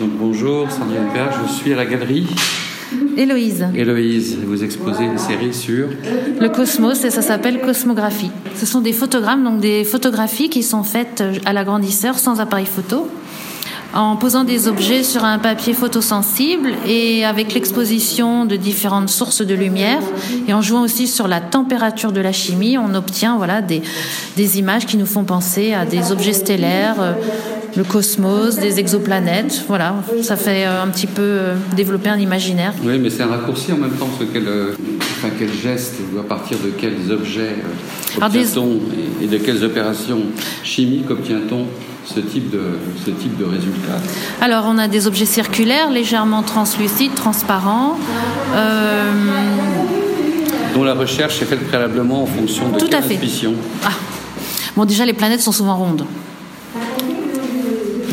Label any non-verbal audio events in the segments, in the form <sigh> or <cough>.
Donc, bonjour, Sandrine Père, je suis à la galerie. Héloïse. Héloïse, vous exposez une série sur Le cosmos et ça s'appelle Cosmographie. Ce sont des photogrammes, donc des photographies qui sont faites à l'agrandisseur sans appareil photo en posant des objets sur un papier photosensible et avec l'exposition de différentes sources de lumière et en jouant aussi sur la température de la chimie, on obtient voilà des, des images qui nous font penser à des objets stellaires, euh, le cosmos, des exoplanètes. Voilà, ça fait euh, un petit peu euh, développer un imaginaire. Oui, mais c'est un raccourci en même temps, parce que quel, enfin, quel geste ou à partir de quels objets obtient-on et de quelles opérations chimiques obtient-on ce type de, ce type de résultat? Alors, on a des objets circulaires, légèrement translucides, transparents. Euh... Dont la recherche est faite préalablement en fonction de Tout quelle à fait. Ah. Bon, déjà, les planètes sont souvent rondes.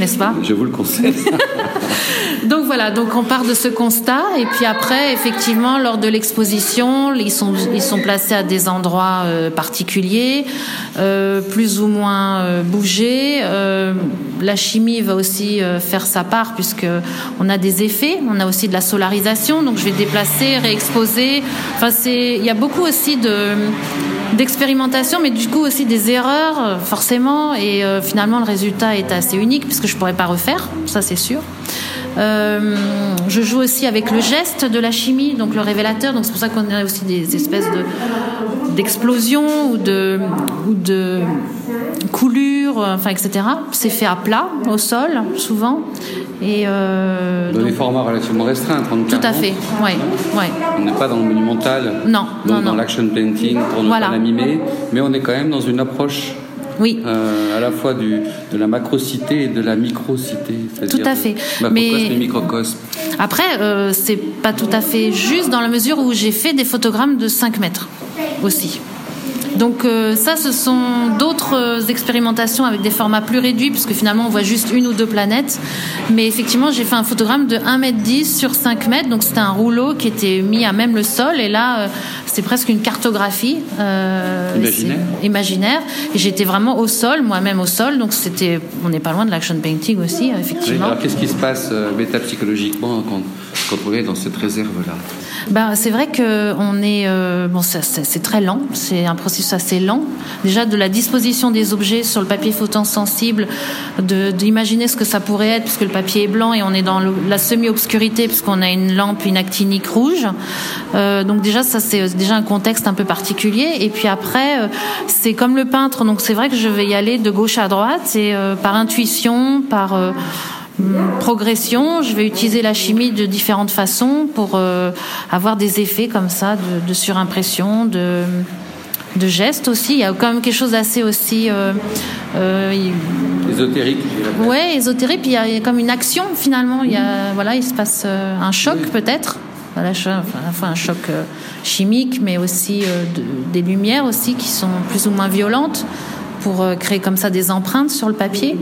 N'est-ce pas Je vous le conseille. <laughs> donc voilà, donc on part de ce constat et puis après, effectivement, lors de l'exposition, ils sont, ils sont placés à des endroits euh, particuliers, euh, plus ou moins euh, bougés. Euh, la chimie va aussi faire sa part puisque on a des effets, on a aussi de la solarisation, donc je vais déplacer, réexposer. Enfin, c'est, il y a beaucoup aussi de d'expérimentation, mais du coup aussi des erreurs, forcément. Et euh, finalement, le résultat est assez unique puisque je pourrais pas refaire, ça c'est sûr. Euh, je joue aussi avec le geste de la chimie, donc le révélateur. Donc c'est pour ça qu'on a aussi des espèces de d'explosions ou de ou de coulures, enfin etc. C'est fait à plat, au sol, souvent. Et euh, Dans donc- des formats relativement restreints, 30 tout à fait, ouais, ouais. On n'est pas dans le monumental, Non, donc non, dans l'action painting pour ne Voilà. pas l'amimer, mais on est quand même dans une approche Oui. euh, à la fois du, de la macrocité et de la microcité. Tout à fait. Mais- et microcosme. Après, euh, c'est pas tout à fait juste dans la mesure où j'ai fait des photogrammes de 5 mètres aussi. Donc euh, ça, ce sont d'autres euh, expérimentations avec des formats plus réduits, puisque finalement on voit juste une ou deux planètes. Mais effectivement, j'ai fait un photogramme de 1 mètre 10 sur 5 mètres, donc c'était un rouleau qui était mis à même le sol, et là, euh, c'était presque une cartographie euh, Imaginaire. imaginaire. Et j'étais vraiment au sol, moi-même au sol, donc c'était, on n'est pas loin de l'action painting aussi, euh, Oui, effectivement. alors qu'est-ce qui se passe métapsychologiquement quand, est dans cette réserve-là Ben, c'est vrai que on est euh, bon, c'est très lent. C'est un processus assez lent. Déjà de la disposition des objets sur le papier photosensible, de d'imaginer ce que ça pourrait être, puisque le papier est blanc et on est dans la semi-obscurité, puisqu'on a une lampe, une actinique rouge. Euh, donc déjà ça c'est déjà un contexte un peu particulier. Et puis après euh, c'est comme le peintre. Donc c'est vrai que je vais y aller de gauche à droite et euh, par intuition, par euh, progression. Je vais utiliser la chimie de différentes façons pour euh, avoir des effets comme ça de, de surimpression, de, de gestes aussi. Il y a quand même quelque chose d'assez aussi euh, euh, Ésotérique ouais ésotérique. Puis il y, a, il y a comme une action finalement. Il y a voilà, il se passe euh, un choc peut-être. Voilà, à la fois un choc euh, chimique, mais aussi de- des lumières aussi qui sont plus ou moins violentes pour euh, créer comme ça des empreintes sur le papier.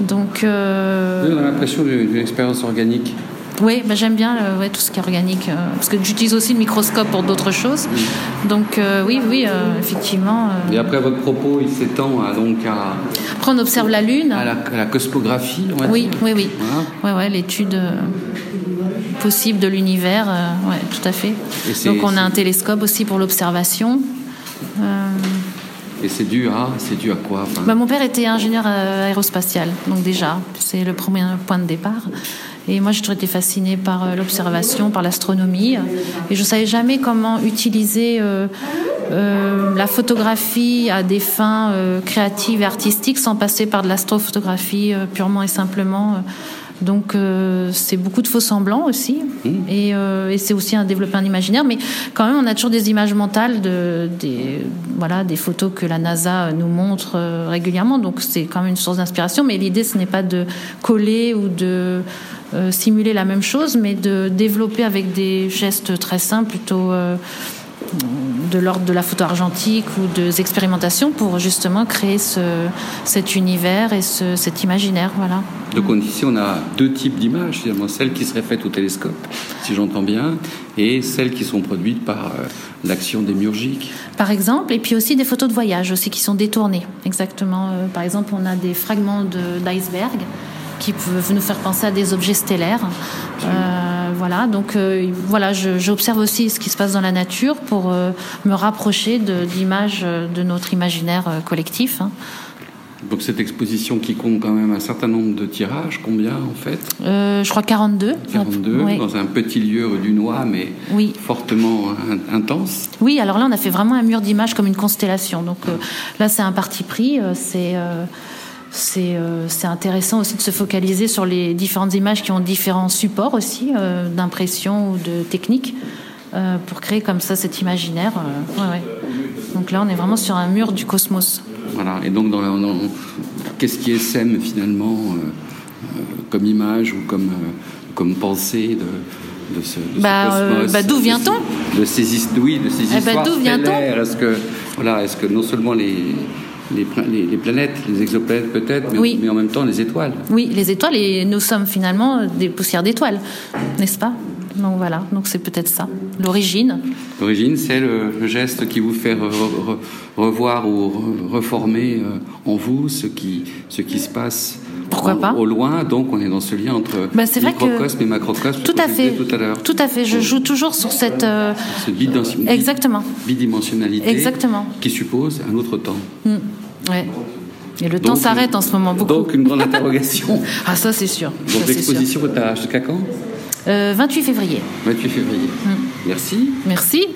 Donc euh, on a l'impression d'une expérience organique. oui, bah, j'aime bien euh, ouais, tout ce qui est organique, euh, parce que j'utilise aussi le microscope pour d'autres choses. Donc euh, oui, oui, effectivement. Et après, votre propos, il s'étend à, donc à, Après, on observe la Lune. à la, à la cosmographie, on va Oui, dire. oui, oui. Voilà. Ouais, ouais, l'étude possible de l'univers, ouais, tout à fait. Donc on a un télescope aussi pour l'observation. Euh, Et c'est dû à, c'est dû à quoi enfin, Bah, mon père était ingénieur euh, aérospatial, donc déjà, c'est le premier point de départ. Et moi, j'ai toujours été fascinée par euh, l'observation, par l'astronomie. Et je ne savais jamais comment utiliser euh, la photographie à des fins créatives et artistiques sans passer par de l'astrophotographie purement et simplement. Donc euh, c'est beaucoup de faux semblants aussi, et, euh, et c'est aussi un développer un imaginaire. Mais quand même, on a toujours des images mentales de des voilà des photos que la NASA nous montre euh, régulièrement. Donc c'est quand même une source d'inspiration. Mais l'idée, ce n'est pas de coller ou de euh, simuler la même chose, mais de développer avec des gestes très simples, plutôt euh, de l'ordre de la photo argentique ou des expérimentations pour justement créer ce, cet univers et ce, cet imaginaire. Voilà. Donc on- ici, on a deux types d'images, finalement, celles qui seraient faites au télescope, si j'entends bien, et celles qui sont produites par euh, l'action démiurgique. Par exemple, et puis aussi des photos de voyage aussi qui sont détournées. Exactement. Euh, par exemple, on a des fragments de- d'iceberg qui peuvent nous faire penser à des objets stellaires. Voilà, donc voilà, j'observe aussi ce qui se passe dans la nature pour me rapprocher d'images de, notre imaginaire collectif. Hein. Donc cette exposition qui compte quand même un certain nombre de tirages, combien en fait? Euh, Je crois 42. 42, dans un petit lieu rue du Noix, mais fortement intense. Oui, alors là on a fait vraiment un mur d'images comme une constellation. Donc euh, là c'est un parti pris, euh, c'est... c'est intéressant aussi de se focaliser sur les différentes images qui ont différents supports aussi d'impression ou de technique pour créer comme ça cet imaginaire. Donc là, on est vraiment sur un mur du cosmos. Voilà. Et donc, dans, qu'est-ce qui sème finalement euh, euh, comme image ou comme, euh, comme pensée de, de ce, bah, cosmos bah, D'où vient-on? de, ces, oui, de ces eh bah, histoires D'où vient-on Est-ce que, voilà, est-ce que non seulement les, les, les, planètes, les exoplanètes peut-être, mais, mais, en même temps les étoiles. Oui, les étoiles, et nous sommes finalement des poussières d'étoiles, n'est-ce pas? Donc voilà, donc c'est peut-être ça, l'origine. L'origine, c'est le, geste qui vous fait revoir ou reformer euh, en vous ce qui, ce qui se passe pourquoi pas? Au loin, donc on est dans ce lien entre bah, microcosme et macrocosme. Tout à fait. Tout à l'heure. Tout à fait. Je joue toujours sur cette. Euh... Exactement. Bidimensionnalité. Exactement. Qui suppose un autre temps. Mm. Ouais. Et le temps s'arrête en ce moment beaucoup. Donc une grande interrogation. <laughs> ah ça c'est sûr. Donc l'exposition est jusqu'à quand? Euh, 28 février. 28 février. Mm. Merci. Merci.